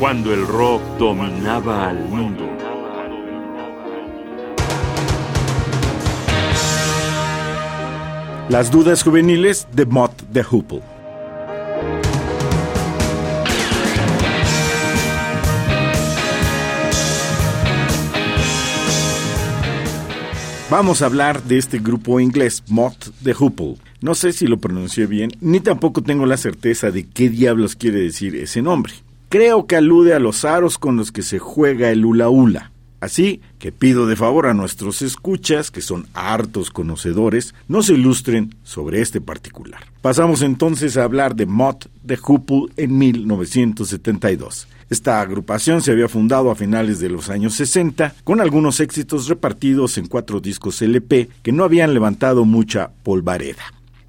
cuando el rock dominaba al mundo. Las dudas juveniles de Mott de Hoople. Vamos a hablar de este grupo inglés, Mott de Hoople. No sé si lo pronuncié bien, ni tampoco tengo la certeza de qué diablos quiere decir ese nombre. Creo que alude a los aros con los que se juega el hula hula. Así que pido de favor a nuestros escuchas, que son hartos conocedores, nos ilustren sobre este particular. Pasamos entonces a hablar de Mott de Hoople en 1972. Esta agrupación se había fundado a finales de los años 60, con algunos éxitos repartidos en cuatro discos LP que no habían levantado mucha polvareda.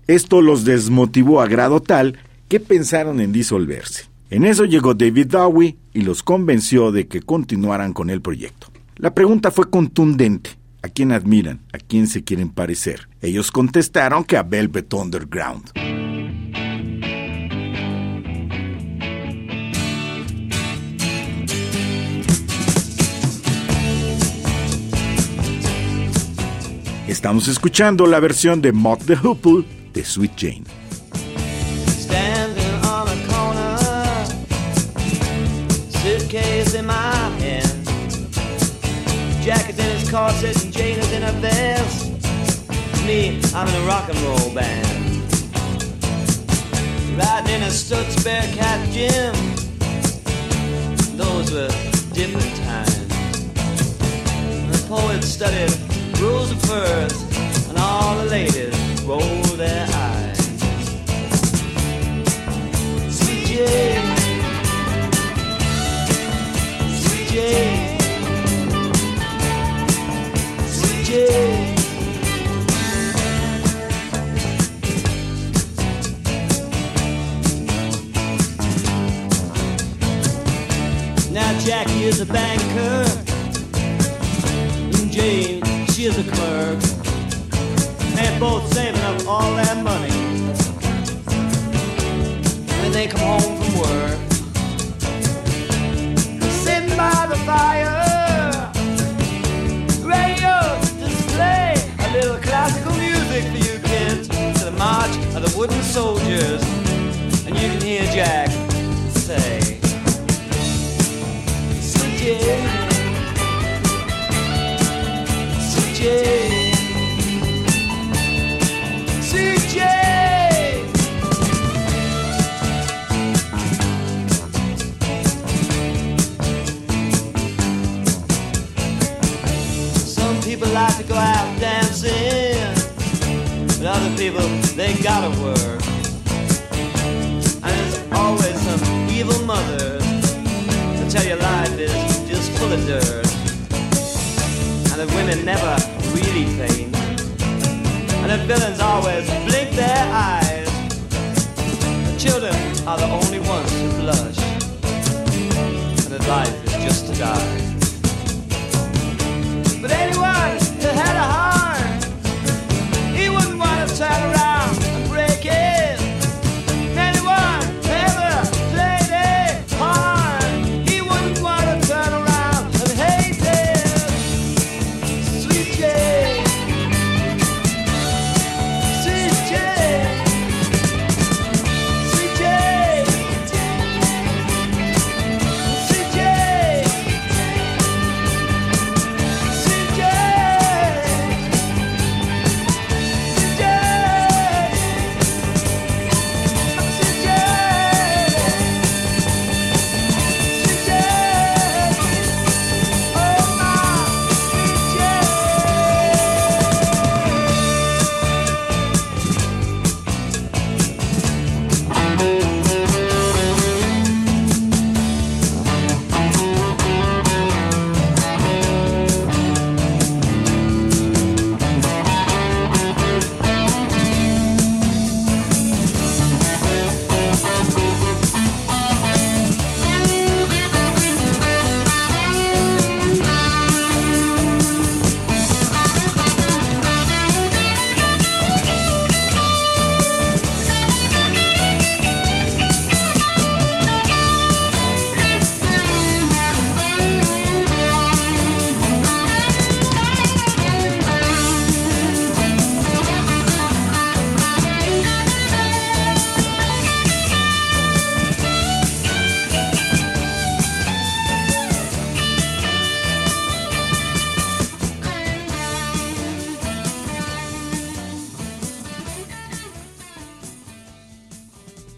Esto los desmotivó a grado tal que pensaron en disolverse. En eso llegó David Bowie y los convenció de que continuaran con el proyecto. La pregunta fue contundente. ¿A quién admiran? ¿A quién se quieren parecer? Ellos contestaron que a Velvet Underground. Estamos escuchando la versión de Mott the Hoople de Sweet Jane. In my hand, jacket in his corset and Jane is in her vest. Me, I'm in a rock and roll band, riding in a Stutz Bearcat gym. Those were different times. The poet studied rules of first, and all the ladies rolled Jackie is a banker, and Jane, she is a clerk. They're both saving up all that money when they come home from work. Sitting by the fire, people like to go out dancing, but other people they gotta work. And there's always some evil mothers that tell you life is just full of dirt, and that women never really faint. And the villains always blink their eyes. The children are the only ones who blush. And that life is just to die.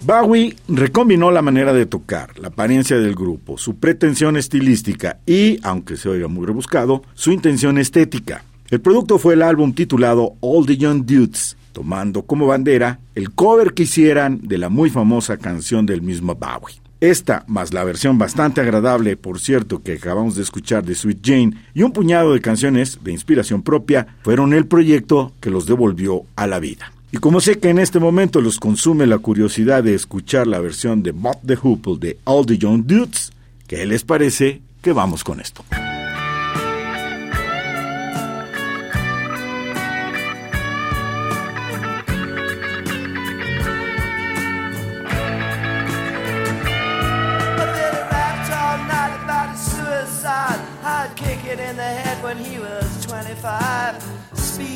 Bowie recombinó la manera de tocar, la apariencia del grupo, su pretensión estilística y, aunque se oiga muy rebuscado, su intención estética. El producto fue el álbum titulado All the Young Dudes, tomando como bandera el cover que hicieran de la muy famosa canción del mismo Bowie. Esta, más la versión bastante agradable, por cierto, que acabamos de escuchar de Sweet Jane, y un puñado de canciones de inspiración propia, fueron el proyecto que los devolvió a la vida. Y como sé que en este momento los consume la curiosidad de escuchar la versión de Bob the Hoople de All the Young Dudes, ¿qué les parece que vamos con esto?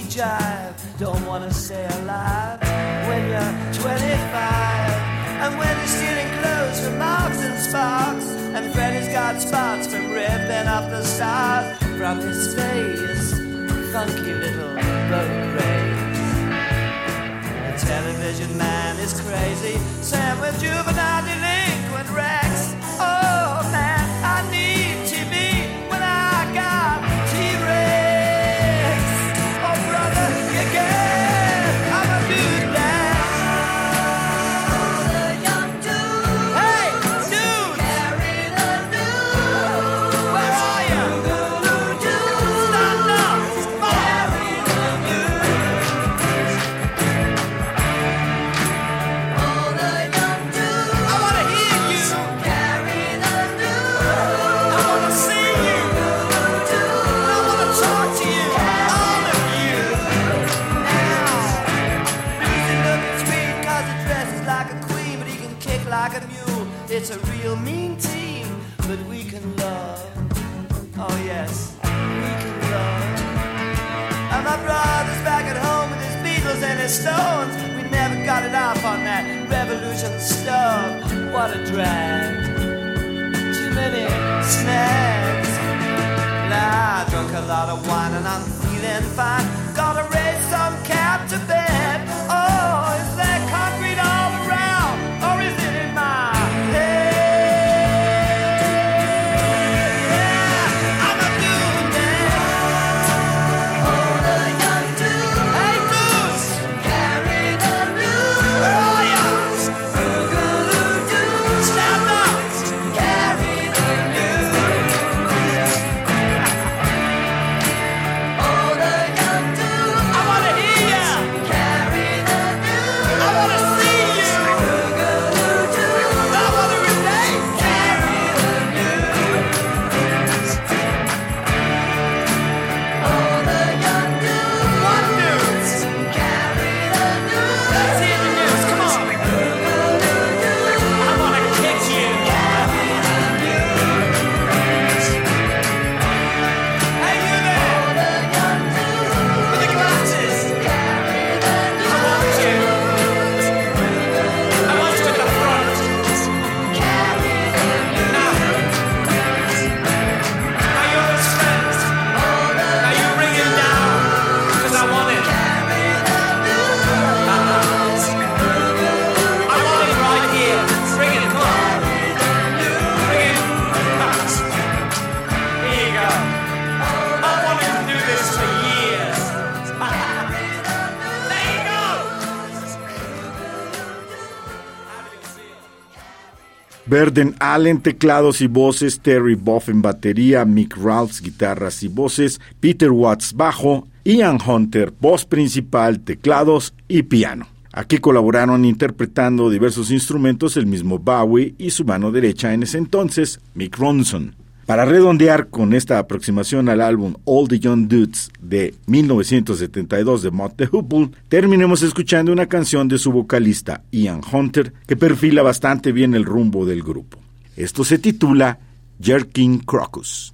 Jive, don't wanna stay alive when you're 25. And when you're stealing clothes from Marks and Sparks. And Freddy's got spots from ripping up the stars from his face. Funky little boat race. The television man is crazy. Sam with juvenile It's a real mean team, but we can love. Oh yes, we can love. And my brother's back at home with his Beatles and his Stones. We never got it off on that revolution stuff. What a drag. Too many snags. Nah, I drunk a lot of wine and I'm feeling fine. Gotta raise Verden Allen teclados y voces, Terry Boffin batería, Mick Ralphs guitarras y voces, Peter Watts bajo, Ian Hunter voz principal, teclados y piano. Aquí colaboraron interpretando diversos instrumentos el mismo Bowie y su mano derecha en ese entonces, Mick Ronson. Para redondear con esta aproximación al álbum All the Young Dudes de 1972 de Mott the terminemos escuchando una canción de su vocalista Ian Hunter que perfila bastante bien el rumbo del grupo. Esto se titula Jerking Crocus.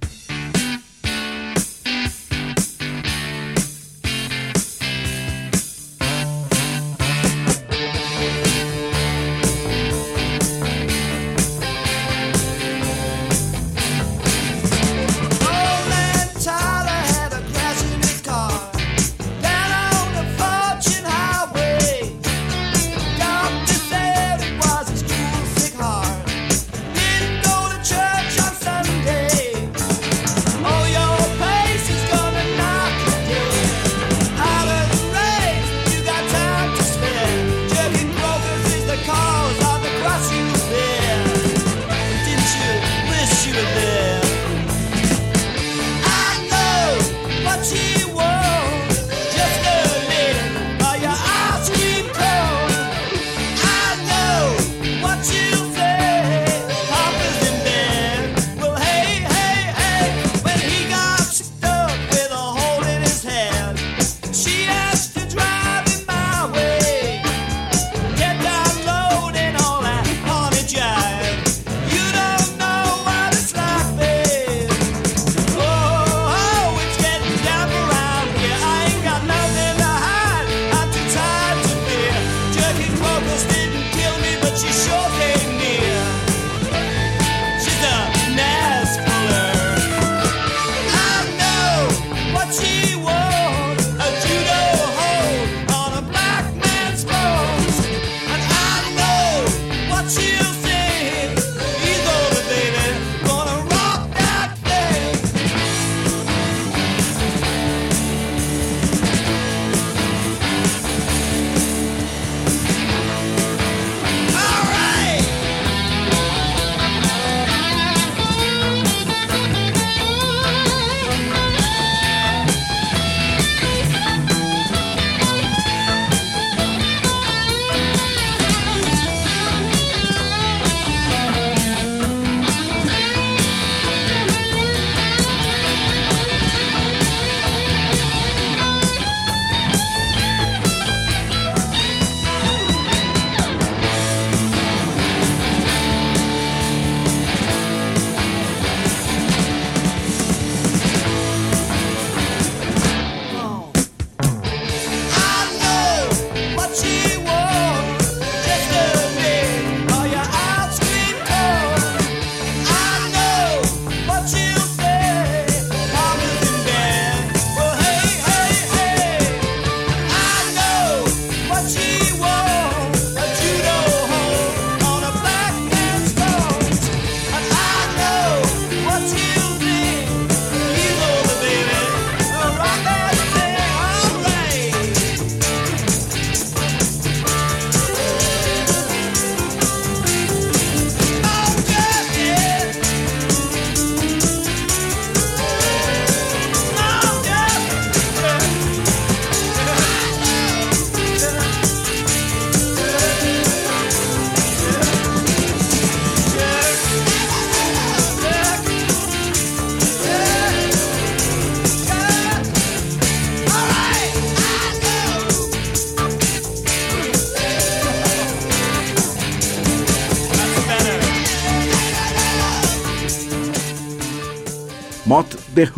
The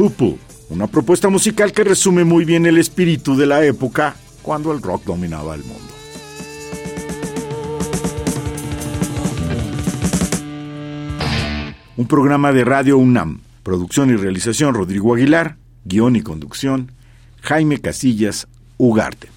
una propuesta musical que resume muy bien el espíritu de la época cuando el rock dominaba el mundo. Un programa de Radio UNAM, producción y realización Rodrigo Aguilar, guion y conducción Jaime Casillas Ugarte.